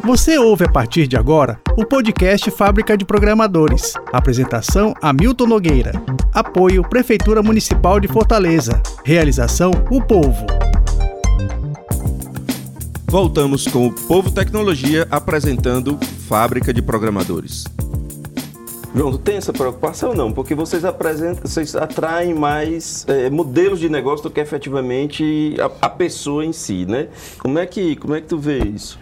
Você ouve a partir de agora o podcast Fábrica de Programadores. Apresentação Hamilton Nogueira. Apoio Prefeitura Municipal de Fortaleza. Realização O Povo. Voltamos com o Povo Tecnologia apresentando Fábrica de Programadores. João, tem essa preocupação não? Porque vocês apresentam, vocês atraem mais é, modelos de negócio do que efetivamente a, a, pessoa em si, né? Como é que, como é que tu vê isso?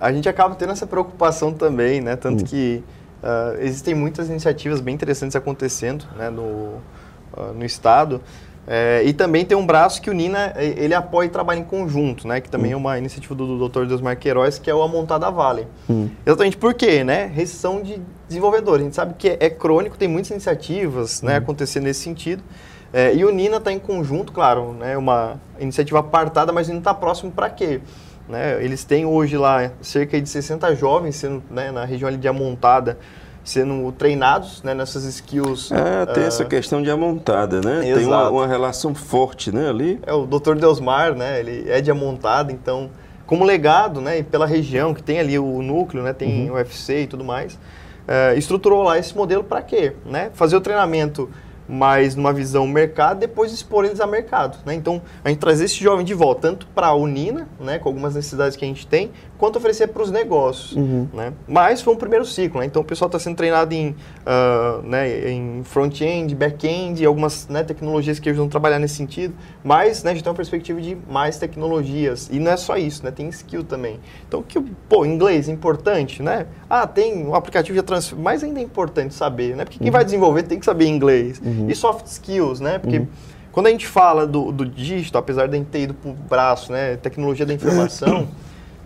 A gente acaba tendo essa preocupação também, né? Tanto hum. que uh, existem muitas iniciativas bem interessantes acontecendo né? no, uh, no estado. É, e também tem um braço que o Nina ele apoia e trabalha em conjunto, né? Que também hum. é uma iniciativa do, Dr. Deusmar Queiroz, que é o Amontada Vale. Hum. Exatamente por quê, né? Restrição de desenvolvedores. A gente sabe que é, é crônico, tem muitas iniciativas né, acontecendo nesse sentido. É, e o Nina está em conjunto, claro, né? Uma iniciativa apartada, mas não está próximo para quê? Né? Eles têm hoje lá cerca de 60 jovens sendo, né, na região ali de Amontada, sendo treinados né, nessas skills. É, tem uh, essa questão de amontada, né? Exato. Tem uma, uma, relação forte né, ali. É, o Dr. Deusmar, né, ele é de amontada, então, como legado, né, e pela região que tem ali o núcleo, né, tem uhum. o UFC e tudo mais, uh, estruturou lá esse modelo para quê? Né? Fazer o treinamento mas numa visão mercado, depois expor eles a mercado. Né? Então, a gente trazer esse jovem de volta, tanto para a Unina, né, com algumas necessidades que a gente tem, quanto oferecer para os negócios. Uhum. Né? Mas foi um primeiro ciclo, né? então o pessoal está sendo treinado em, uh, né, em front-end, back-end, algumas né, tecnologias que eles vão trabalhar nesse sentido, mas né, a gente tem uma perspectiva de mais tecnologias. E não é só isso, né? tem skill também. Então, que, pô, inglês é importante, né? Ah, tem um aplicativo de transfer, mas ainda é importante saber, né? Porque quem uhum. vai desenvolver tem que saber inglês. Uhum. E soft skills, né? Porque uhum. quando a gente fala do, do dígito, apesar de a gente ter ido para o braço, né? Tecnologia da informação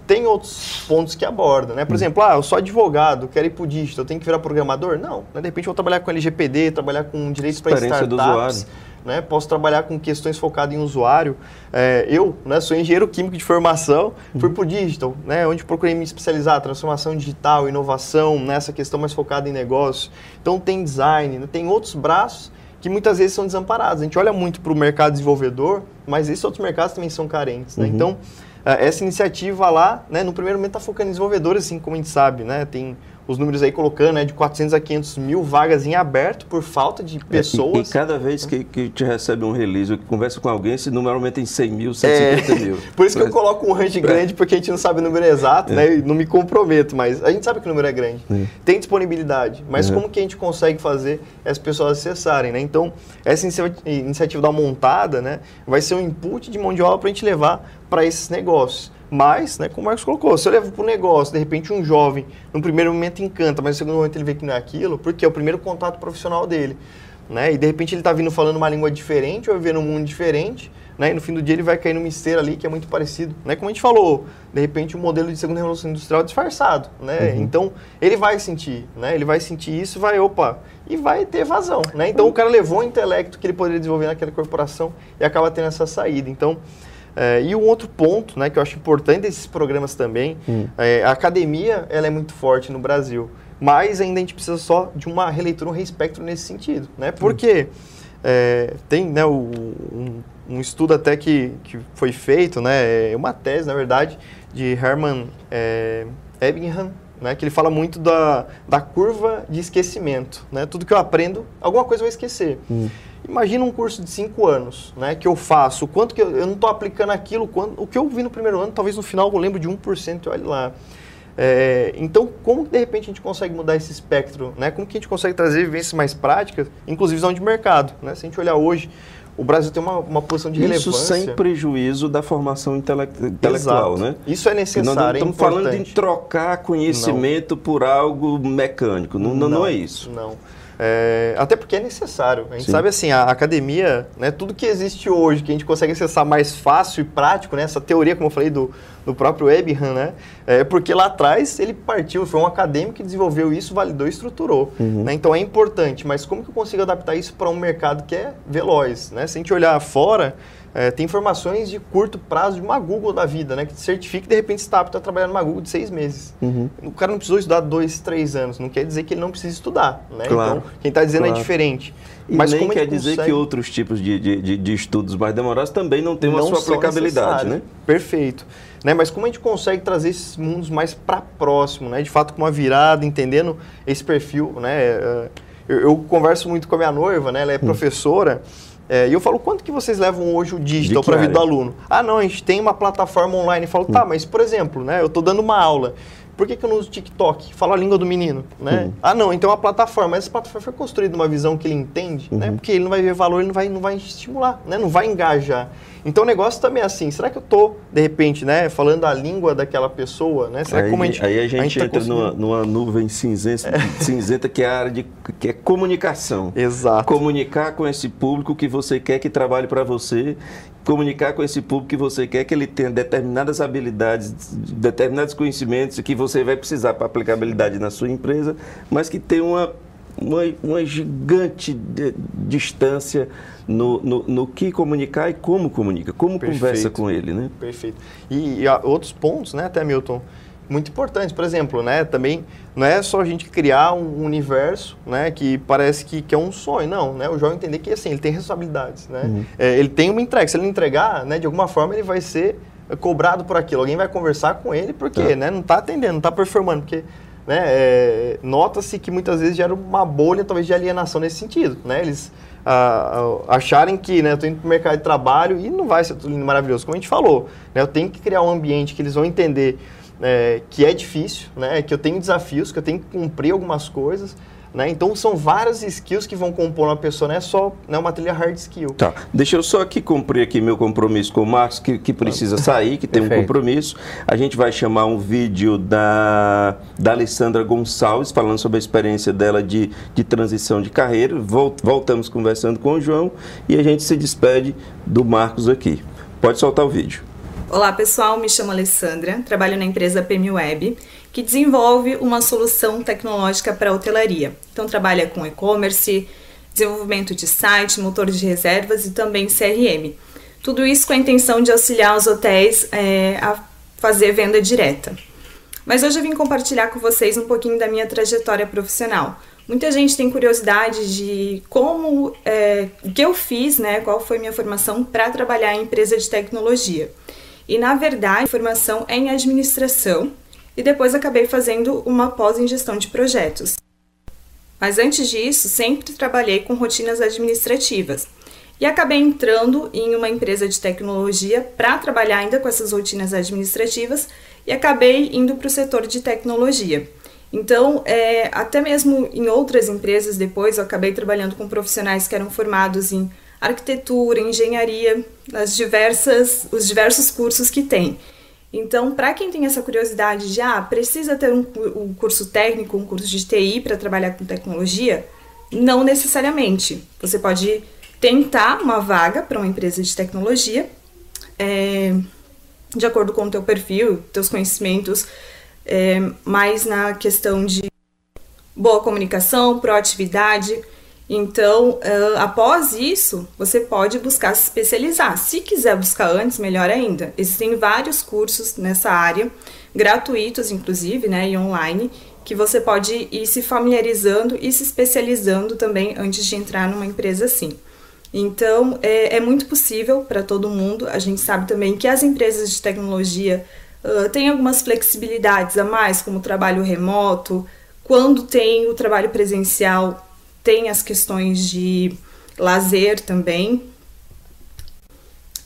tem outros pontos que aborda, né? Por hum. exemplo, ah, eu sou advogado, quero ir para o dígito, eu tenho que virar programador? Não, né? de repente eu vou trabalhar com LGPD, trabalhar com direitos para startups. Do usuário. Né? Posso trabalhar com questões focadas em usuário. É, eu né, sou engenheiro químico de formação, fui para o digital, né, onde procurei me especializar, transformação digital, inovação, nessa questão mais focada em negócio. Então tem design, né, tem outros braços que muitas vezes são desamparados. A gente olha muito para o mercado desenvolvedor, mas esses outros mercados também são carentes. Né? Uhum. Então, essa iniciativa lá, né, no primeiro momento está focando em desenvolvedores, assim como a gente sabe, né, tem os números aí colocando, né, de 400 a 500 mil vagas em aberto por falta de pessoas. É, e, e, cada vez que, que te recebe um release ou que conversa com alguém, esse número aumenta em 100 mil, 150 é, mil. Por isso que eu coloco um range grande, porque a gente não sabe o número exato, é. né, e não me comprometo, mas a gente sabe que o número é grande. É. Tem disponibilidade, mas como que a gente consegue fazer as pessoas acessarem, né? Então, essa iniciativa da montada, né, vai ser um input de mão de obra para a gente levar para esses negócios. Mas, né, como o Marcos colocou, se eu levo para o negócio, de repente um jovem, no primeiro momento encanta, mas no segundo momento ele vê que não é aquilo, porque é o primeiro contato profissional dele. Né? E de repente ele está vindo falando uma língua diferente, ou vivendo um mundo diferente, né? e no fim do dia ele vai cair numa esteira ali que é muito parecido. Né? Como a gente falou, de repente o um modelo de segunda revolução industrial é disfarçado. Né? Uhum. Então ele vai sentir, né? ele vai sentir isso vai, opa, e vai ter vazão. Né? Então o cara levou o intelecto que ele poderia desenvolver naquela corporação e acaba tendo essa saída. Então é, e um outro ponto né, que eu acho importante desses programas também, hum. é, a academia ela é muito forte no Brasil, mas ainda a gente precisa só de uma releitura, um respecto nesse sentido. Né? Porque é, tem né, o, um, um, estudo até que, que foi feito, né, é uma tese, na verdade, de Herman é, Ebbingham, né, que ele fala muito da, da curva de esquecimento. Né? Tudo que eu aprendo, alguma coisa eu vou esquecer. Hum. Imagina um curso de cinco anos, né, que eu faço, quanto que eu, eu não estou aplicando aquilo, o que eu vi no primeiro ano, talvez no final eu lembro de 1%, olha lá. É, então, como de repente a gente consegue mudar esse espectro, né? Como que a gente consegue trazer vivências mais práticas, inclusive visão de mercado, né? Se a gente olhar hoje, o Brasil tem uma, uma posição de relevância. Isso sem prejuízo da formação intelectual, Exato. né? Isso é necessário, nós não estamos é falando de trocar conhecimento não. por algo mecânico, não, não, não é isso. Não. É, até porque é necessário. A gente Sim. sabe assim, a academia, né, tudo que existe hoje, que a gente consegue acessar mais fácil e prático, né, essa teoria, como eu falei, do, do próprio Ebraham, né, é porque lá atrás ele partiu, foi um acadêmico que desenvolveu isso, validou e estruturou. Uhum. Né, então é importante, mas como que eu consigo adaptar isso para um mercado que é veloz? Né? Se a gente olhar fora, é, tem informações de curto prazo de uma Google da vida, né? Que certifica que de repente está apto a trabalhar numa Google de seis meses. Uhum. O cara não precisou estudar dois, três anos. Não quer dizer que ele não precisa estudar, né? Claro. Então, quem está dizendo é claro. é diferente. E Mas nem quer dizer consegue... que outros tipos de, de, de, estudos mais demorados também não têm uma não sua aplicabilidade, né? Perfeito. né? Mas como a gente consegue trazer esses mundos mais para próximo, né? De fato, com uma virada, entendendo esse perfil, né? É, eu, eu converso muito com a minha noiva, né? Ela é hum. É, e eu falo, quanto que vocês levam hoje o digital para a vida do aluno? Ah, não, a gente tem uma plataforma online. Eu falo, tá, hum. mas por exemplo, né, eu estou dando uma aula. Por que, que eu não uso TikTok? Falo a língua do menino, né? Uhum. Ah, não, então é uma plataforma. Essa plataforma foi construída uma visão que ele entende, né? uhum. né? Porque ele não vai ver valor, ele não vai, não vai estimular, né? Não vai engajar. Então o negócio também é assim, será que eu estou, de repente, né, falando a língua daquela pessoa, né? Será aí, como a gente, aí a gente, a gente tá entra numa, numa, nuvem cinzenta, é. cinzenta que é a área de que é comunicação. Exato. Comunicar com esse público que você quer que trabalhe para você, comunicar com esse público que você quer que ele tenha determinadas habilidades, determinados conhecimentos que você vai precisar para aplicabilidade na sua empresa, mas que tem uma uma, uma gigante de, distância no, no, no, que comunicar e como comunica, como Perfeito. conversa com ele, né? Perfeito. E, e outros pontos, né, até Milton, muito importantes. Por exemplo, né, também não é só a gente criar um universo, né, que parece que, que é um sonho, não, né? O jovem entender que assim ele tem responsabilidades, né? Uhum. É, ele tem uma entrega. Se ele não entregar, né, de alguma forma ele vai ser cobrado por aquilo. Alguém vai conversar com ele porque, é. né, não está atendendo, não está performando, porque né, é, nota-se que muitas vezes gera uma bolha talvez de alienação nesse sentido, né? Eles ah, acharem que né, eu estou indo para o mercado de trabalho e não vai ser tudo lindo maravilhoso, como a gente falou, né? Eu tenho que criar um ambiente que eles vão entender é, que é difícil, né? Que eu tenho desafios, que eu tenho que cumprir algumas coisas, né? Então são várias skills que vão compor uma pessoa, não é só né, uma trilha hard skill. Tá. Deixa eu só aqui cumprir aqui meu compromisso com o Marcos, que, que precisa sair, que tem um compromisso. A gente vai chamar um vídeo da, da Alessandra Gonçalves, falando sobre a experiência dela de, de transição de carreira. Voltamos conversando com o João e a gente se despede do Marcos aqui. Pode soltar o vídeo. Olá pessoal, me chamo Alessandra, trabalho na empresa PM Web que desenvolve uma solução tecnológica para hotelaria. Então, trabalha com e-commerce, desenvolvimento de site, motor de reservas e também CRM. Tudo isso com a intenção de auxiliar os hotéis é, a fazer venda direta. Mas hoje eu vim compartilhar com vocês um pouquinho da minha trajetória profissional. Muita gente tem curiosidade de como, é, que eu fiz, né, qual foi minha formação para trabalhar em empresa de tecnologia. E na verdade, formação é em administração e depois acabei fazendo uma pós em gestão de projetos. Mas antes disso, sempre trabalhei com rotinas administrativas e acabei entrando em uma empresa de tecnologia para trabalhar ainda com essas rotinas administrativas e acabei indo para o setor de tecnologia. Então, é, até mesmo em outras empresas depois, eu acabei trabalhando com profissionais que eram formados em arquitetura, engenharia, as diversas, os diversos cursos que tem. Então, para quem tem essa curiosidade de, ah, precisa ter um, um curso técnico, um curso de TI para trabalhar com tecnologia, não necessariamente. Você pode tentar uma vaga para uma empresa de tecnologia, é, de acordo com o teu perfil, teus conhecimentos, é, mais na questão de boa comunicação, proatividade, então, após isso, você pode buscar se especializar. Se quiser buscar antes, melhor ainda. Existem vários cursos nessa área, gratuitos inclusive, né, e online, que você pode ir se familiarizando e se especializando também antes de entrar numa empresa assim. Então, é, é muito possível para todo mundo. A gente sabe também que as empresas de tecnologia uh, têm algumas flexibilidades a mais, como trabalho remoto, quando tem o trabalho presencial tem as questões de lazer também.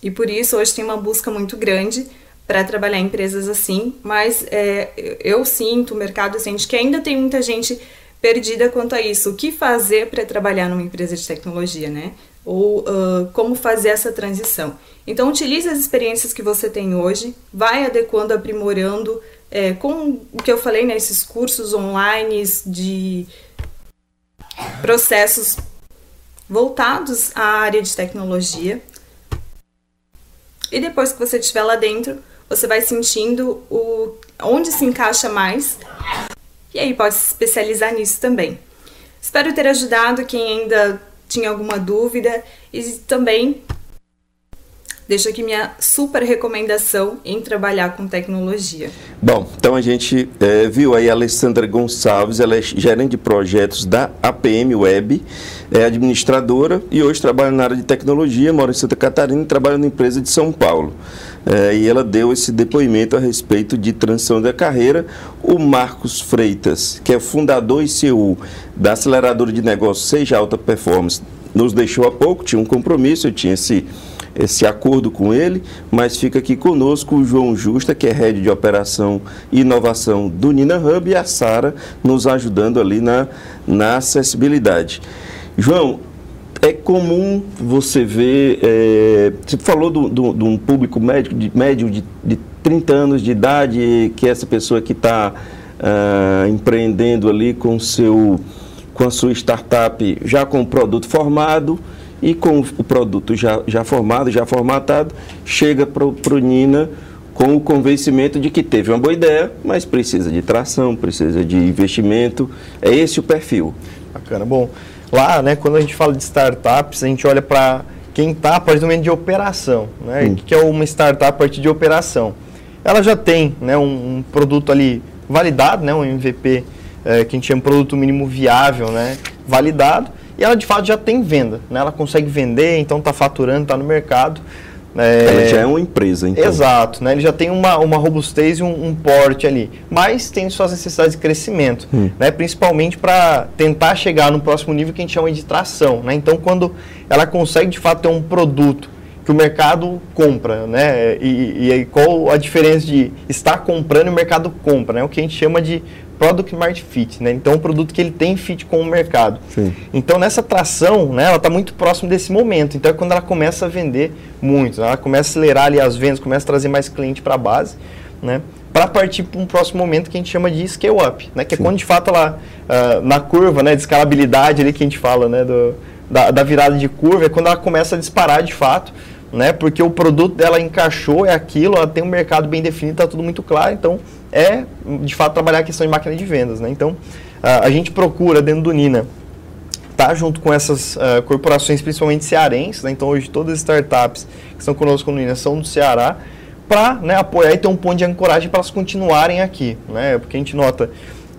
E por isso hoje tem uma busca muito grande para trabalhar em empresas assim, mas é, eu sinto, o mercado sente que ainda tem muita gente perdida quanto a isso. O que fazer para trabalhar numa empresa de tecnologia, né? Ou uh, como fazer essa transição. Então, utilize as experiências que você tem hoje, vai adequando, aprimorando, é, com o que eu falei, né, cursos online de processos voltados à área de tecnologia. E depois que você estiver lá dentro, você vai sentindo o onde se encaixa mais. E aí pode se especializar nisso também. Espero ter ajudado quem ainda tinha alguma dúvida e também Deixo aqui minha super recomendação em trabalhar com tecnologia. Bom, então a gente é, viu aí a Alessandra Gonçalves, ela é gerente de projetos da APM Web, é administradora e hoje trabalha na área de tecnologia, mora em Santa Catarina e trabalha na empresa de São Paulo. é, e ela deu esse depoimento a respeito de transição da carreira. O Marcos Freitas, que é fundador e CEO da aceleradora de negócios Seja Alta Performance, nos deixou há pouco, tinha um compromisso, eu tinha esse esse acordo com ele, mas fica aqui conosco o João Justa, que é head de operação e inovação do Nina Hub, e a Sara nos ajudando ali na, na acessibilidade. João, é comum você ver, é, você falou de um público médico, de, médio de, de 30 anos de idade, que é essa pessoa que está uh, empreendendo ali com, seu, com a sua startup já com o produto formado, e com o produto já, já formado, já formatado, chega para o Nina com o convencimento de que teve uma boa ideia, mas precisa de tração, precisa de investimento. É esse o perfil. Bacana. Bom, lá, né, quando a gente fala de startups, a gente olha para quem está a partir do momento de operação. Né? Hum. O que é uma startup a partir de operação? Ela já tem né, um, um produto ali validado, né, um MVP, é, que a gente chama produto mínimo viável, né, validado, e ela de fato já tem venda, né? Ela consegue vender, então está faturando, está no mercado. É... Ela já é uma empresa, então. Exato, né? Ele já tem uma, uma robustez e um, um porte ali, mas tem suas necessidades de crescimento, hum. né? principalmente para tentar chegar no próximo nível que a gente chama de tração. Né? Então, quando ela consegue de fato ter um produto que o mercado compra, né? E, e, qual a diferença de estar comprando e o mercado compra, né? O que a gente chama de Product Market Fit, né? Então, um produto que ele tem fit com o mercado. Sim. Então, nessa tração, né, ela está muito próximo desse momento. Então, é quando ela começa a vender muito, né? ela começa a acelerar ali as vendas, começa a trazer mais cliente para a base, né? Para partir para um próximo momento que a gente chama de scale up, né? Que é Sim. quando de fato ela, uh, na curva, né, de escalabilidade ali que a gente fala, né, do, da, da virada de curva, é quando ela começa a disparar de fato, né? Porque o produto dela encaixou, é aquilo, ela tem um mercado bem definido, está tudo muito claro, então é, de fato, trabalhar a questão de máquina de vendas. Né? Então, a, gente procura, dentro do Nina, tá junto com essas uh, corporações, principalmente cearenses. Né? Então, hoje, todas as startups que estão conosco no Nina são do Ceará, para né, apoiar e ter um ponto de ancoragem para elas continuarem aqui. Né? Porque a gente nota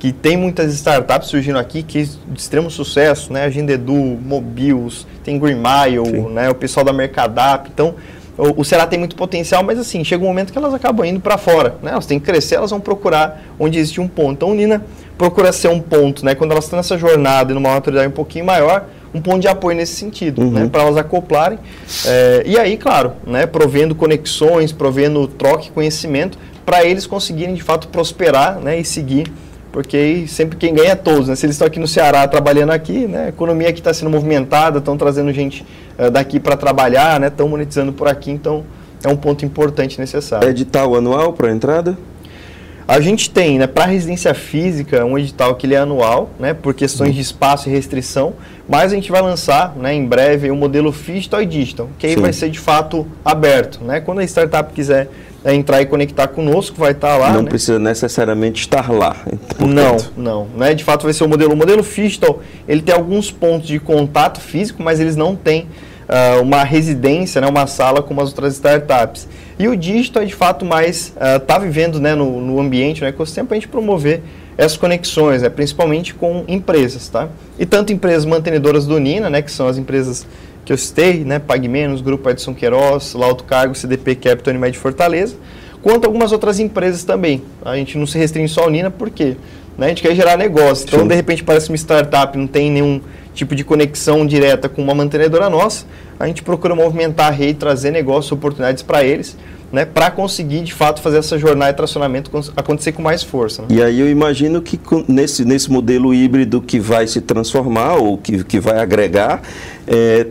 que tem muitas startups surgindo aqui que de extremo sucesso, né? Agendedu, Mobius, tem Green Mile, né? o pessoal da Mercadap. Então, o, o Ceará tem muito potencial, mas assim, chega um momento que elas acabam indo para fora, né? Elas têm que crescer, elas vão procurar onde existe um ponto. Então, Nina procura ser um ponto, né? Quando elas estão nessa jornada e numa maturidade um pouquinho maior, um ponto de apoio nesse sentido, né? uhum. né? Para elas acoplarem. É, e aí, claro, né? Provendo conexões, provendo troca e conhecimento, para eles conseguirem de fato prosperar, né? E seguir porque sempre quem ganha é todos, né? Se eles estão aqui no Ceará trabalhando aqui, né? A economia aqui está sendo movimentada, estão trazendo gente uh, daqui para trabalhar, né? Estão monetizando por aqui, então é um ponto importante necessário. É edital anual para entrada? A gente tem, né, para residência física, um edital que ele é anual, né, por questões de espaço e restrição, mas a gente vai lançar, né, em breve o um modelo Digital e Digital, que aí Sim. vai ser de fato aberto, né? Quando a startup quiser é entrar e conectar conosco, vai estar lá. Não né? precisa necessariamente estar lá. Portanto. Não, não. Né? De fato vai ser o modelo. O modelo Fistal, ele tem alguns pontos de contato físico, mas eles não têm uh, uma residência, né? uma sala como as outras startups. E o digital é de fato mais está ah, uh, vivendo né? no, no ambiente, no ecossistema, para a gente promover essas conexões, né? principalmente com empresas. Tá? E tanto empresas mantenedoras do Nina, né? que são as empresas que eu citei, né, Pague Menos, Grupo Edson Queiroz, Lauto Cargo, CDP Capital Unimed Fortaleza, quanto algumas outras empresas também. A gente não se restringe só ao Nina, por quê? Né, a gente quer gerar negócio. Então, Sim. de repente, parece uma startup, não tem nenhum tipo de conexão direta com uma mantenedora nossa, a gente procura movimentar a rede, trazer negócios, oportunidades para eles, né, para conseguir de fato fazer essa jornada de tracionamento acontecer com mais força. Né? E aí eu imagino que nesse, nesse modelo híbrido que vai se transformar ou que, que vai agregar, é,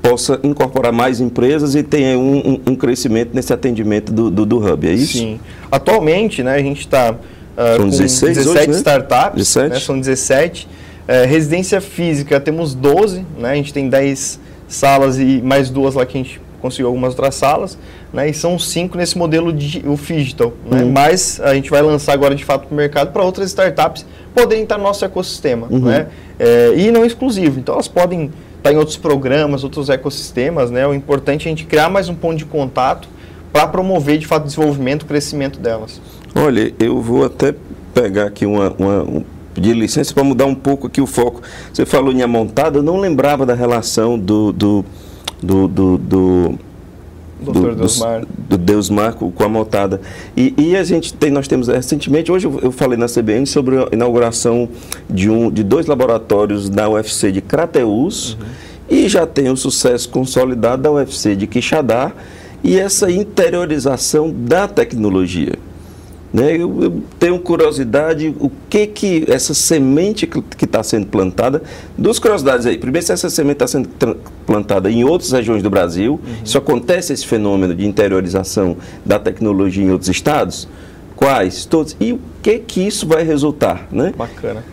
possa incorporar mais empresas e tenha um, um, um crescimento nesse atendimento do, do, do, Hub, é isso? Sim. Atualmente, né, a gente está uh, com 16, 17 hoje, né? startups, 17? Né, são 17. Uh, residência física, temos 12, né, a gente tem 10 salas e mais duas lá que a gente conseguiu algumas outras salas, né? E são cinco nesse modelo de o digital, né? Uhum. Mas a gente vai lançar agora de fato para o mercado para outras startups poderem estar no nosso ecossistema, uhum. né? É, e não exclusivo. Então elas podem estar em outros programas, outros ecossistemas, né? O importante é a gente criar mais um ponto de contato para promover de fato o desenvolvimento, o crescimento delas. Olha, eu vou até pegar aqui uma, uma um, pedir licença para mudar um pouco aqui o foco. Você falou em amontada, eu não lembrava da relação do, do do, do, do Deusmar. Do, do Deusmar com, com a motada. E, e, a gente tem, nós temos recentemente, hoje eu, eu falei na CBN sobre a inauguração de, um, de dois laboratórios da UFC de Crateus uhum. e já tem o sucesso consolidado da UFC de Quixadá e essa interiorização da tecnologia. Né? Eu, eu, tenho curiosidade, o que que essa semente que está sendo plantada, duas curiosidades aí. Primeiro, se essa semente está sendo plantada em outras regiões do Brasil, uhum. isso acontece esse fenômeno de interiorização da tecnologia em outros estados? Quais? Todos. E o que que isso vai resultar? Né? Bacana.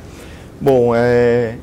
Bom, é,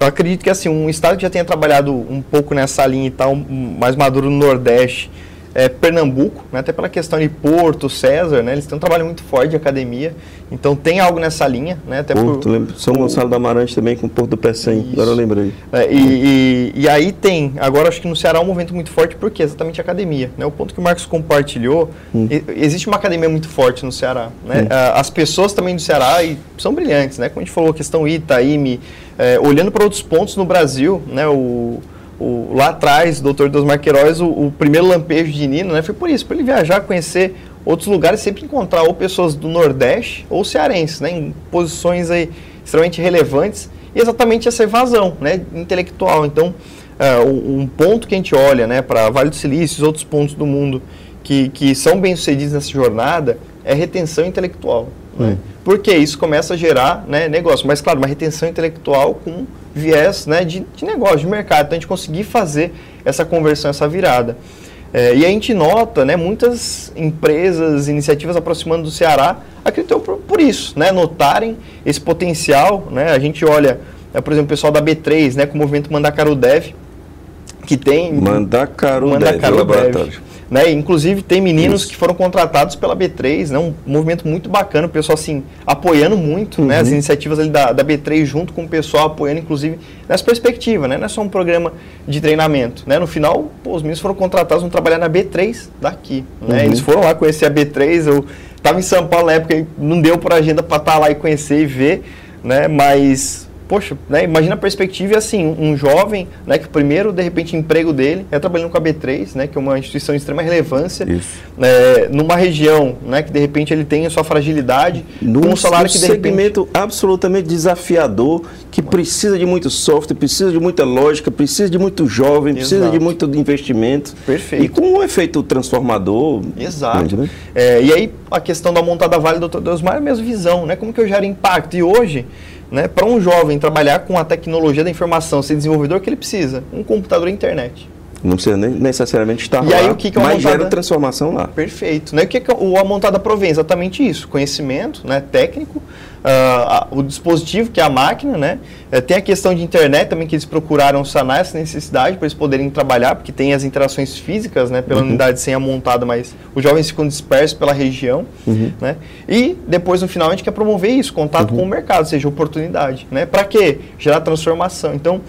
eu acredito que assim, um estado que já tenha trabalhado um pouco nessa linha e tal, mais maduro no Nordeste, é, Pernambuco, né, até pela questão de Porto, César, né, eles têm um trabalho muito forte de academia, então tem algo nessa linha. Né, até Porto, por, lembro, São Gonçalo da Amarante também com o Porto do Pecém, agora eu lembrei. É, e, e, e, aí tem, agora acho que no Ceará é um movimento muito forte, porque exatamente a academia. Né, o ponto que o Marcos compartilhou, hum. existe uma academia muito forte no Ceará. Né, hum. As pessoas também do Ceará são brilhantes, né, como a gente falou, a questão ITA, IME, é, olhando para outros pontos no Brasil, né, o o, lá atrás, doutor Dos Queiroz, o, o, primeiro lampejo de Nino, né, foi por isso, para ele viajar, conhecer outros lugares, sempre encontrar ou pessoas do Nordeste ou cearenses, né, em posições aí extremamente relevantes, e exatamente essa evasão né, intelectual. Então, uh, um ponto que a gente olha né, para Vale do Silício e outros pontos do mundo que, que são bem-sucedidos nessa jornada é retenção intelectual. Né? Porque isso começa a gerar né, negócio. Mas, claro, uma retenção intelectual com viés né, de, de negócio, de mercado. Então, a gente conseguir fazer essa conversão, essa virada. É, e a gente nota né, muitas empresas, iniciativas aproximando do Ceará, acreditam por, por isso, né, notarem esse potencial. Né, a gente olha, é, por exemplo, o pessoal da B3, né, com o movimento Mandacaru Dev, que tem... Mandacaru, Mandacaru Dev, Dev laboratório. Né? Inclusive, tem meninos Isso. que foram contratados pela B3, né? um movimento muito bacana, o pessoal assim, apoiando muito uhum. né? as uhum. iniciativas ali da, da B3, junto com o pessoal apoiando, inclusive, nessa perspectiva. Né? Não é só um programa de treinamento. Né? No final, pô, os meninos foram contratados, vão trabalhar na B3 daqui. Né? Uhum. Eles foram lá conhecer a B3, eu estava em São Paulo na época, não deu por agenda para estar tá lá e conhecer e ver, né? mas poxa, né, imagina a perspectiva assim, um jovem, né, que o primeiro, de repente, emprego dele é trabalhando com a B3, né, que é uma instituição de extrema relevância, né, numa região, né, que de repente ele tem a sua fragilidade, num, com um salário que de segmento repente... absolutamente desafiador, que precisa de muito software, precisa de muita lógica, precisa de muito jovem, Exato. precisa de muito investimento. Perfeito. E com um efeito transformador. Exato. Grande, né? é, e aí a questão da montada Vale do Dr. Deusmar é a mesma visão, né, como que eu gero impacto? E hoje né, para um jovem trabalhar com a tecnologia da informação, ser desenvolvedor, que ele precisa? Um computador e internet. Não precisa nem necessariamente estar e lá, aí, o que que é mas montada... gera transformação lá. Perfeito. Né? O que, que o a montada provém? Exatamente isso. Conhecimento né, técnico, uh, o dispositivo, que é a máquina, né? Uh, tem a questão de internet também, que eles procuraram sanar essa necessidade para eles poderem trabalhar, porque tem as interações físicas né, pela uhum. unidade sem a montada, mas os jovens ficam dispersos pela região. Uhum. Né? E depois, no final, a gente quer promover isso, contato uhum. com o mercado, ou seja, oportunidade. Né? Para quê? Gerar transformação. Então,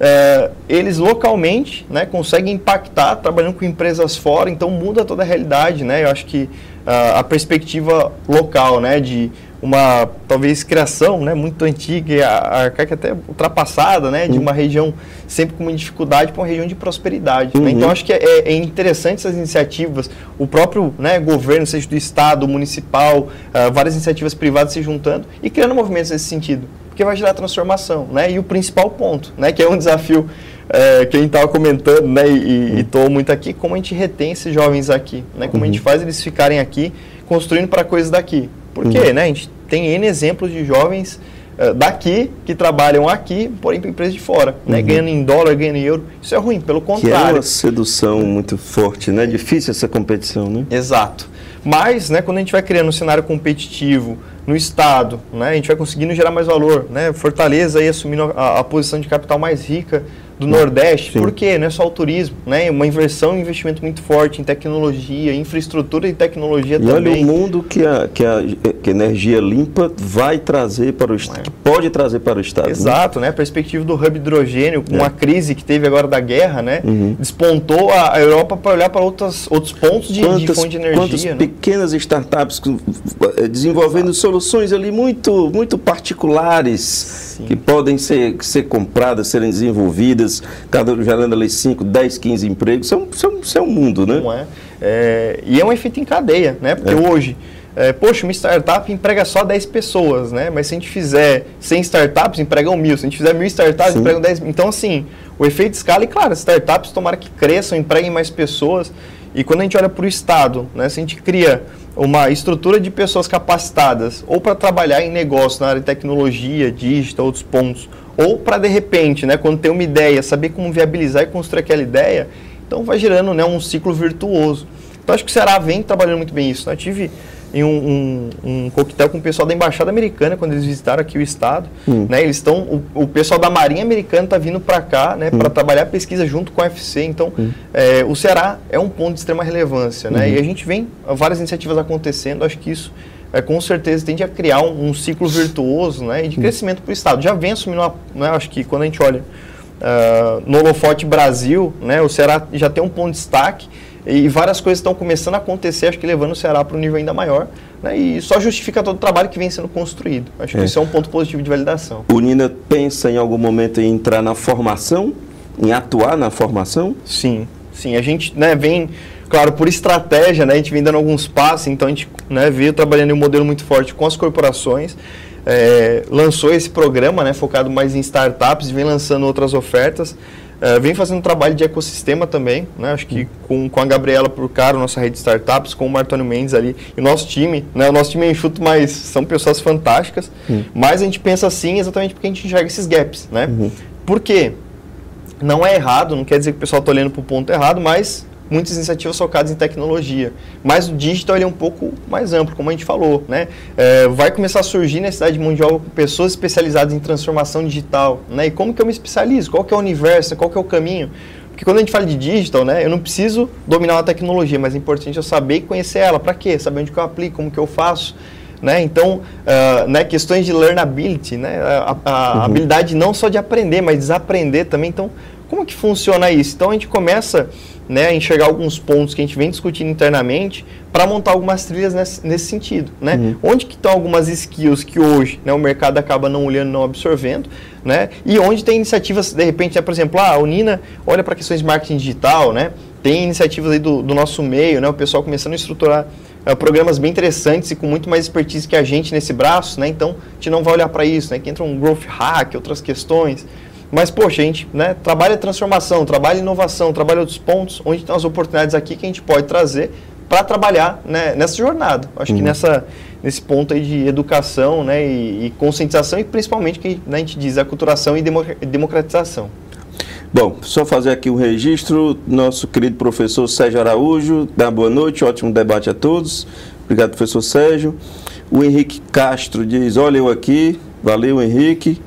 é, eles localmente né, conseguem impactar trabalhando com empresas fora, então muda toda a realidade. Né? Eu acho que uh, a perspectiva local né, de uma talvez criação né, muito antiga, arcaica até ultrapassada, né, de uhum. uma região sempre com uma dificuldade para uma região de prosperidade. Uhum. Né? Então acho que é, é, interessante essas iniciativas, o próprio né, governo, seja do estado, municipal, uh, várias iniciativas privadas se juntando e criando movimentos nesse sentido, porque vai gerar transformação. Né? E o principal ponto, né, que é um desafio é, que a gente estava comentando, né, e estou uhum. muito aqui, como a gente retém esses jovens aqui, né, como a gente uhum. faz eles ficarem aqui, construindo para coisas daqui. Por quê? Uhum. Né? A gente tem N exemplos de jovens uh, daqui que trabalham aqui, porém para empresas de fora, né? uhum. né? ganhando em dólar, ganhando em euro. Isso é ruim, pelo contrário. Que é uma sedução muito forte, né? Difícil essa competição, né? Exato. Mas, né, quando a gente vai criando um cenário competitivo no Estado, né, a gente vai conseguindo gerar mais valor. Né? Fortaleza aí assumindo a, a posição de capital mais rica do Nordeste. Sim. Por quê? Não é só o turismo, né? Uma inversão e um investimento muito forte em tecnologia, infraestrutura e tecnologia e também. olha o mundo que a, que a, que energia limpa vai trazer para o Estado, é. pode trazer para o Estado. Né? Exato, né? A perspectiva do hub hidrogênio, com é. a crise que teve agora da guerra, né? Uhum. Despontou a, a Europa para olhar para outros, outros pontos de, quantas, de fonte de energia. Quantas né? pequenas startups eh, desenvolvendo Exato. soluções ali muito, muito particulares Sim. que podem ser, ser compradas, serem desenvolvidas, cada gerando ali 5, 10, 15 empregos. Isso é um, isso é um, isso é um mundo, né? Não é? é? E é um efeito em cadeia, né? Porque é. hoje é, poxa, uma startup emprega só 10 pessoas, né? Mas se a gente fizer 100 startups, empregam mil. Se a gente fizer mil startups, Sim. empregam 10 mil. Então, assim, o efeito escala, e claro, startups tomara que cresçam, empreguem mais pessoas. E quando a gente olha para o Estado, né? Se a gente cria uma estrutura de pessoas capacitadas, ou para trabalhar em negócio na área de tecnologia, digital, outros pontos, ou para, de repente, né, quando tem uma ideia, saber como viabilizar e construir aquela ideia, então vai gerando né, um ciclo virtuoso. Então, acho que o Ceará vem trabalhando muito bem isso. Né? Eu tive em um, um, um coquetel com o pessoal da Embaixada Americana, quando eles visitaram aqui o estado. Hum. Né, eles estão, o, o, pessoal da Marinha Americana está vindo para cá né, hum. para trabalhar pesquisa junto com a UFC. Então, hum. é, o Ceará é um ponto de extrema relevância. Né, uhum. E a gente vem várias iniciativas acontecendo, acho que isso é, com certeza tende a criar um, um ciclo virtuoso né, de hum. crescimento para o Estado. Já vem assumindo, uma, né, acho que quando a gente olha uh, no Holofote Brasil, né, o Ceará já tem um ponto de destaque e várias coisas estão começando a acontecer, acho que levando o Ceará para um nível ainda maior. Né? E só justifica todo o trabalho que vem sendo construído. Acho é. que isso é um ponto positivo de validação. O Nina pensa em algum momento em entrar na formação, em atuar na formação? Sim, sim. A gente né, vem, claro, por estratégia, né, a gente vem dando alguns passos, então a gente né, veio trabalhando em um modelo muito forte com as corporações. É, lançou esse programa né, focado mais em startups e vem lançando outras ofertas. Uh, vem fazendo um trabalho de ecossistema também, né? Acho que com, com a Gabriela Procaro, nossa rede de startups, com o Martônio Mendes ali, e o nosso time, né? O nosso time é enxuto, mas são pessoas fantásticas. Uhum. Mas a gente pensa assim exatamente porque a gente enxerga esses gaps, né? Uhum. Por quê? Não é errado, não quer dizer que o pessoal está olhando para o ponto errado, mas muitas iniciativas focadas em tecnologia. Mas o digital é um pouco mais amplo, como a gente falou. Né? É, vai começar a surgir necessidade mundial com pessoas especializadas em transformação digital. Né? E como que eu me especializo? Qual que é o universo? Qual que é o caminho? Porque quando a gente fala de digital, né, eu não preciso dominar uma tecnologia, mas é importante eu saber e conhecer ela. Para quê? Saber onde que eu aplico, como que eu faço. Né? Então, uh, né, questões de learnability, né? a, a uhum. habilidade não só de aprender, mas desaprender também. Então, como que funciona isso? Então, a gente começa né, enxergar alguns pontos que a gente vem discutindo internamente para montar algumas trilhas nesse, nesse sentido, né? Uhum. Onde que estão algumas skills que hoje né, o mercado acaba não olhando, não absorvendo, né? E onde tem iniciativas, de repente, né, por exemplo, ah, a Unina olha para questões de marketing digital, né? Tem iniciativas aí do, do nosso meio, né? O pessoal começando a estruturar uh, programas bem interessantes e com muito mais expertise que a gente nesse braço, né? Então, a gente não vai olhar para isso, né? Que entra um growth hack, outras questões, mas, poxa, a gente né, trabalha transformação, trabalha inovação, trabalha outros pontos, onde tem as oportunidades aqui que a gente pode trazer para trabalhar né, nessa jornada. Acho uhum. que nessa, nesse ponto aí de educação né, e, e conscientização e principalmente que né, a gente diz aculturação e democratização. Bom, só fazer aqui um registro. Nosso querido professor Sérgio Araújo, dá boa noite, ótimo debate a todos. Obrigado, professor Sérgio. O Henrique Castro diz: Olha eu aqui, valeu, Henrique.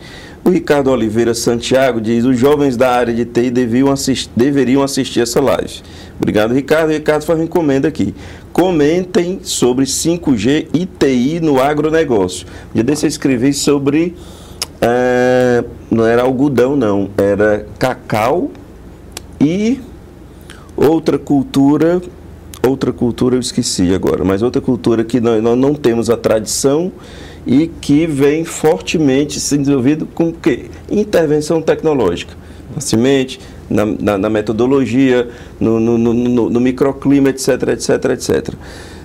O Ricardo Oliveira Santiago diz: os jovens da área de TI deviam assistir, deveriam assistir essa live. Obrigado, Ricardo. Ricardo faz uma encomenda aqui. Comentem sobre 5G e TI no agronegócio. Dia desse eu escrevi sobre. É, não era algodão, não. Era cacau e outra cultura. Outra cultura eu esqueci agora, mas outra cultura que nós, nós não temos a tradição e que vem fortemente se desenvolvido com que? Intervenção tecnológica. Na semente, na, na, na metodologia, no, no, no, no, microclima, etc, etc, etc.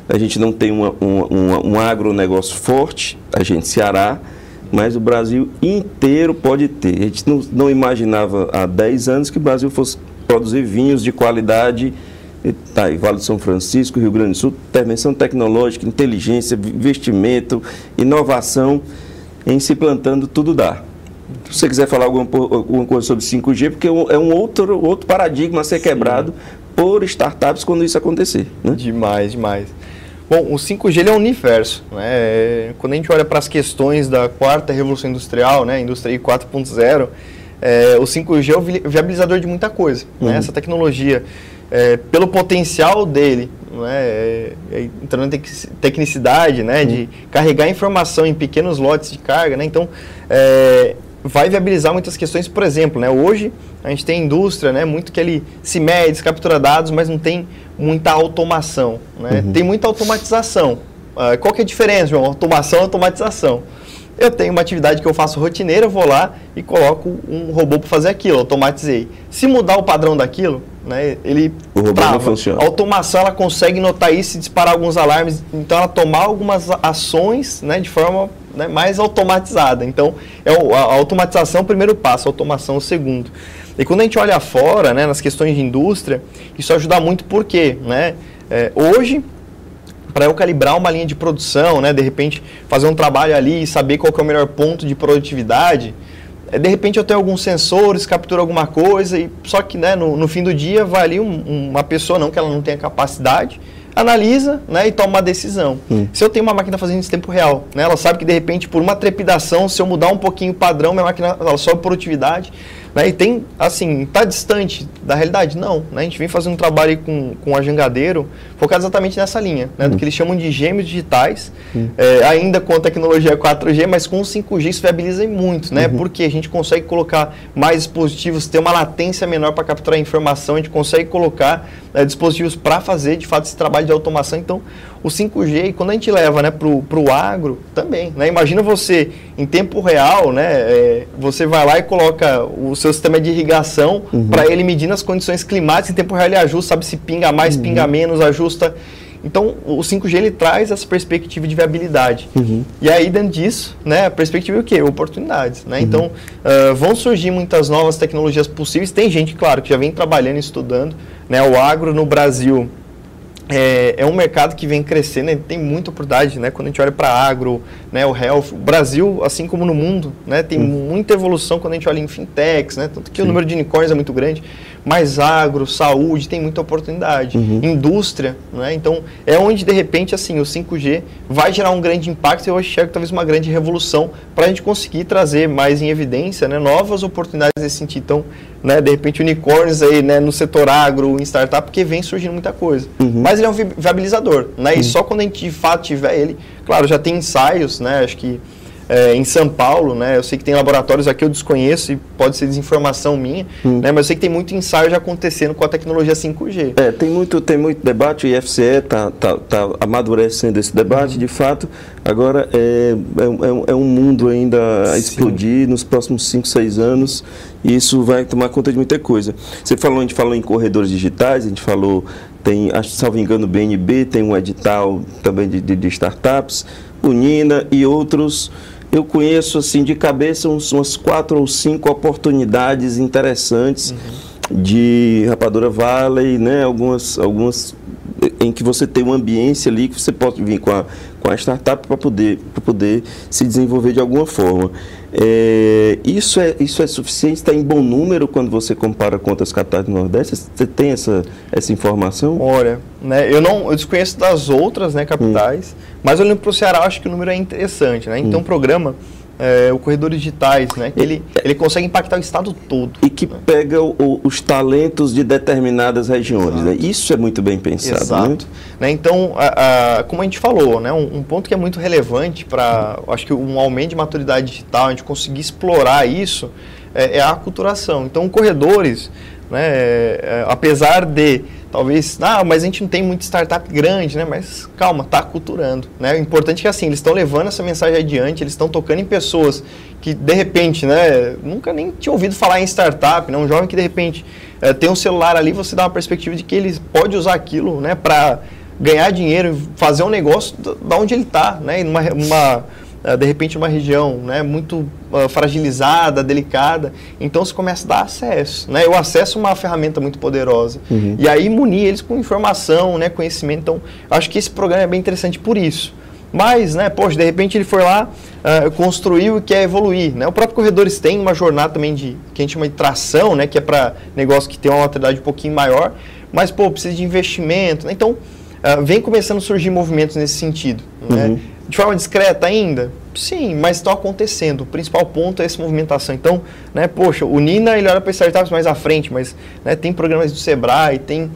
A gente não tem uma, uma, um agronegócio forte, a gente Ceará, mas o Brasil inteiro pode ter. A gente não, não imaginava há 10 anos que o Brasil fosse produzir vinhos de qualidade Tá Vale do São Francisco, Rio Grande do Sul, intervenção tecnológica, inteligência, investimento, inovação, em se plantando, tudo dá. Se você quiser falar alguma, alguma coisa sobre 5G, porque é um outro, outro paradigma a ser Sim. quebrado por startups quando isso acontecer. Né? Demais, demais. Bom, o 5G é um universo. Né? Quando a gente olha para as questões da quarta revolução industrial, né? indústria 4.0, é, o 5G é o viabilizador de muita coisa. Né? Uhum. Né? Essa tecnologia é, pelo potencial dele, né, é, é, entrando em tecnicidade, né, de carregar informação em pequenos lotes de carga, né, então é, vai viabilizar muitas questões, por exemplo, né, hoje a gente tem indústria, né, muito que ele se mede, captura dados, mas não tem muita automação, né, uhum. tem muita automatização. Uh, qual que é a diferença, João? Automação e automatização. eu tenho uma atividade que eu faço rotineira, eu vou lá e coloco um robô para fazer aquilo, automatizei. Se mudar o padrão daquilo, né, ele o robô trava. não funciona. A automação ela consegue notar isso e disparar alguns alarmes, então ela tomar algumas ações né, de forma né, mais automatizada. Então, é a automatização é o primeiro passo, a automação é o segundo. E quando a gente olha fora, né, nas questões de indústria, isso ajuda muito porque, né, é, hoje, para eu calibrar uma linha de produção, né, de repente fazer um trabalho ali e saber qual é o melhor ponto de produtividade, de repente eu tenho alguns sensores, captura alguma coisa, e só que né, no, no fim do dia vai ali um, uma pessoa, não que ela não tenha capacidade, analisa né, e toma uma decisão. Hum. Se eu tenho uma máquina fazendo isso em tempo real, né, ela sabe que de repente por uma trepidação, se eu mudar um pouquinho o padrão, minha máquina ela sobe produtividade. Né, e tem, assim, está distante da realidade? Não. Né, a gente vem fazendo um trabalho com, com a Jangadeiro focado exatamente nessa linha, né, hum. do que eles chamam de gêmeos digitais, hum. é, ainda com a tecnologia 4G, mas com o 5G isso viabiliza muito, né, uhum. porque a gente consegue colocar mais dispositivos, ter uma latência menor para capturar informação, a gente consegue colocar né, dispositivos para fazer, de fato, esse trabalho de automação. Então, o 5G, quando a gente leva né, para o agro, também. Né? Imagina você, em tempo real, né, é, você vai lá e coloca o seu sistema de irrigação uhum. para ele medir as condições climáticas, em tempo real ele ajusta, sabe se pinga mais, uhum. pinga menos, ajusta. Então, o 5G ele traz essa perspectiva de viabilidade. Uhum. E aí, dentro disso, né, a perspectiva é o quê? Oportunidades. Né? Uhum. Então, uh, vão surgir muitas novas tecnologias possíveis. Tem gente, claro, que já vem trabalhando e estudando. Né? O agro no Brasil é, é, um mercado que vem crescendo, tem muita oportunidade, né? Quando a gente olha para agro, né, o health, o Brasil, assim como no mundo, né, tem hum. muita evolução quando a gente olha em fintechs, né? Tanto que Sim. o número de unicórnios é muito grande, mas agro, saúde, tem muita oportunidade. Uhum. Indústria, né? Então, é onde, de repente, assim, o 5G vai gerar um grande impacto e eu que talvez uma grande revolução para a gente conseguir trazer mais em evidência né, novas oportunidades nesse sentido. Então, né, de repente, unicórnios aí, né, no setor agro, em startup, porque vem surgindo muita coisa. Uhum. Mas ele é um viabilizador, né? Uhum. E só quando a gente, de fato, tiver ele... Claro, já tem ensaios, né? Acho que é, em São Paulo, né? Eu sei que tem laboratórios aqui eu desconheço e pode ser desinformação minha, hum. né? Mas eu sei que tem muito ensaio já acontecendo com a tecnologia 5G. É, tem muito, tem muito debate, o IFCE está tá, tá amadurecendo esse debate, de fato. Agora é, é, é, um mundo ainda a explodir nos próximos 5, 6 anos e isso vai tomar conta de muita coisa. Você falou, a gente falou em corredores digitais, a gente falou, tem, acho salvo engano, o BNB tem um edital também de, de, de startups, o Nina e outros eu conheço assim de cabeça uns, umas quatro ou cinco oportunidades interessantes uhum. de Rapadura Valley, né? Algumas, algumas em que você tem uma ambiência ali que você pode vir com a, com a startup para poder, poder se desenvolver de alguma forma. É, isso, é, isso é suficiente? Está em bom número quando você compara com outras capitais do Nordeste? Você tem essa, essa informação? Olha, né, eu não eu desconheço das outras né, capitais, hum. mas olhando para o Ceará, acho que o número é interessante. Né? Então, hum. o programa é, o Corredores Digitais, né? Que ele, ele consegue impactar o estado todo. E que né? pega o, os talentos de determinadas regiões, né? Isso é muito bem pensado? Exato. Né? Então, a, a, como a gente falou, né? Um, um ponto que é muito relevante para, acho que um aumento de maturidade digital, a gente conseguir explorar isso, é, é a aculturação. Então, corredores, né? É, é apesar de talvez, ah, mas a gente não tem muita startup grande, né? Mas calma, tá culturando, né? O importante é que assim, eles estão levando essa mensagem adiante, eles estão tocando em pessoas que de repente, né, nunca nem tinha ouvido falar em startup, né? Um jovem que de repente é, tem um celular ali, você dá uma perspectiva de que ele pode usar aquilo, né, para ganhar dinheiro, fazer um negócio da onde ele está, né? Numa uma de repente uma região né, muito uh, fragilizada, delicada, então você começa a dar acesso. Né? O acesso é uma ferramenta muito poderosa. Uhum. E aí munir eles com informação, né, conhecimento. Então, eu acho que esse programa é bem interessante por isso. Mas, né, poxa, de repente ele foi lá, uh, construiu e quer evoluir. Né? O próprio Corredores tem uma jornada também de que a gente chama de tração, né, que é para negócio que tem uma maturidade um pouquinho maior, mas pô, precisa de investimento. Né? Então, uh, vem começando a surgir movimentos nesse sentido. Né? Uhum. De forma discreta ainda? Sim, mas estão acontecendo. O principal ponto é essa movimentação. Então, né, poxa, o Nina ele olha para startups mais à frente, mas né, tem programas do Sebrae, tem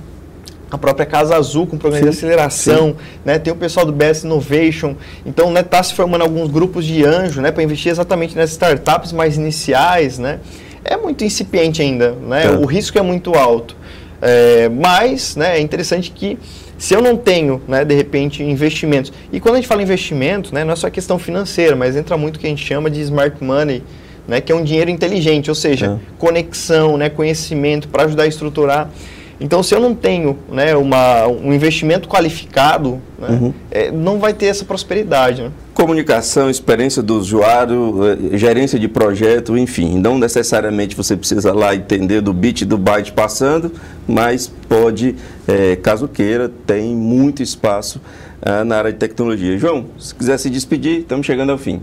a própria Casa Azul com programas de aceleração, né, tem o pessoal do Best Innovation. Então, né, tá se formando alguns grupos de anjo, né, para investir exatamente nessas startups mais iniciais, né? É muito incipiente ainda, né? É. O risco é muito alto. É, mas, né, é interessante que Se eu não tenho, né, de repente, investimentos. E quando a gente fala investimento, né, não é só questão financeira, mas entra muito o que a gente chama de smart money, né, que é um dinheiro inteligente, ou seja, é. conexão, né, conhecimento para ajudar a estruturar. Então, se eu não tenho né, uma, um investimento qualificado, né, uhum. é, não vai ter essa prosperidade. Né? Comunicação, experiência do usuário, eh, gerência de projeto, enfim. Não necessariamente você precisa lá entender do bit do byte passando, mas pode, é, caso queira, tem muito espaço uh, na área de tecnologia. João, se quiser se despedir, estamos chegando ao fim.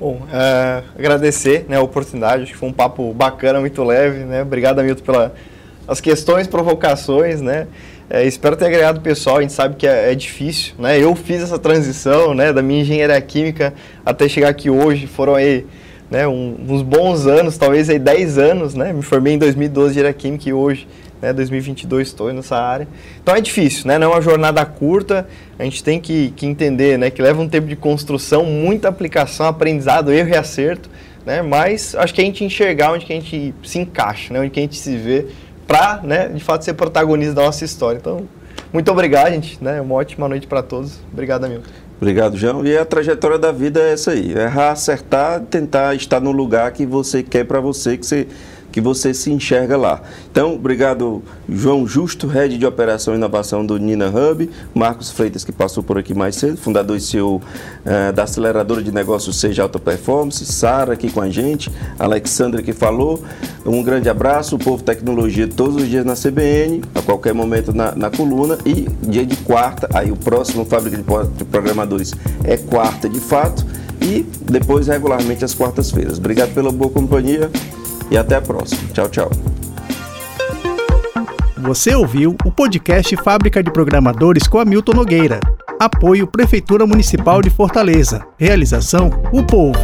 Bom, é, agradecer né, a oportunidade, acho que foi um papo bacana, muito leve. Né? Obrigado, Hamilton, pela as questões, provocações, né? É, espero ter agregado o pessoal, a gente sabe que é, é, difícil, né? Eu fiz essa transição, né, da minha engenharia química até chegar aqui hoje, foram aí, né, um, uns bons anos, talvez aí 10 anos, né? Me formei em 2012 em engenharia química e hoje, né, 2022 estou nessa área. Então é difícil, né? Não é uma jornada curta, a gente tem que, que entender, né, que leva um tempo de construção, muita aplicação, aprendizado, erro e acerto, né? Mas acho que a gente enxergar onde que a gente se encaixa, né? Onde que a gente se vê para, né, de fato, ser protagonista da nossa história. Então, muito obrigado, gente. Né? Uma ótima noite para todos. Obrigado, amigo. Obrigado, João. E a trajetória da vida é essa aí: errar, acertar, tentar estar no lugar que você quer para você, que você que você se enxerga lá. Então, obrigado João Justo, Head de Operação e Inovação do Nina Hub, Marcos Freitas, que passou por aqui mais cedo, fundador e CEO uh, eh, da aceleradora de negócios Seja Alta Performance, Sara aqui com a gente, Alexandra que falou. Um grande abraço, o Povo Tecnologia todos os dias na CBN, a qualquer momento na, na coluna e dia de quarta, aí o próximo Fábrica de Programadores é quarta de fato e depois regularmente às quartas-feiras. Obrigado pela boa companhia e até a próxima. Tchau, tchau. Você ouviu o podcast Fábrica de Programadores com Hamilton Nogueira. Apoio Prefeitura Municipal de Fortaleza. Realização O Povo.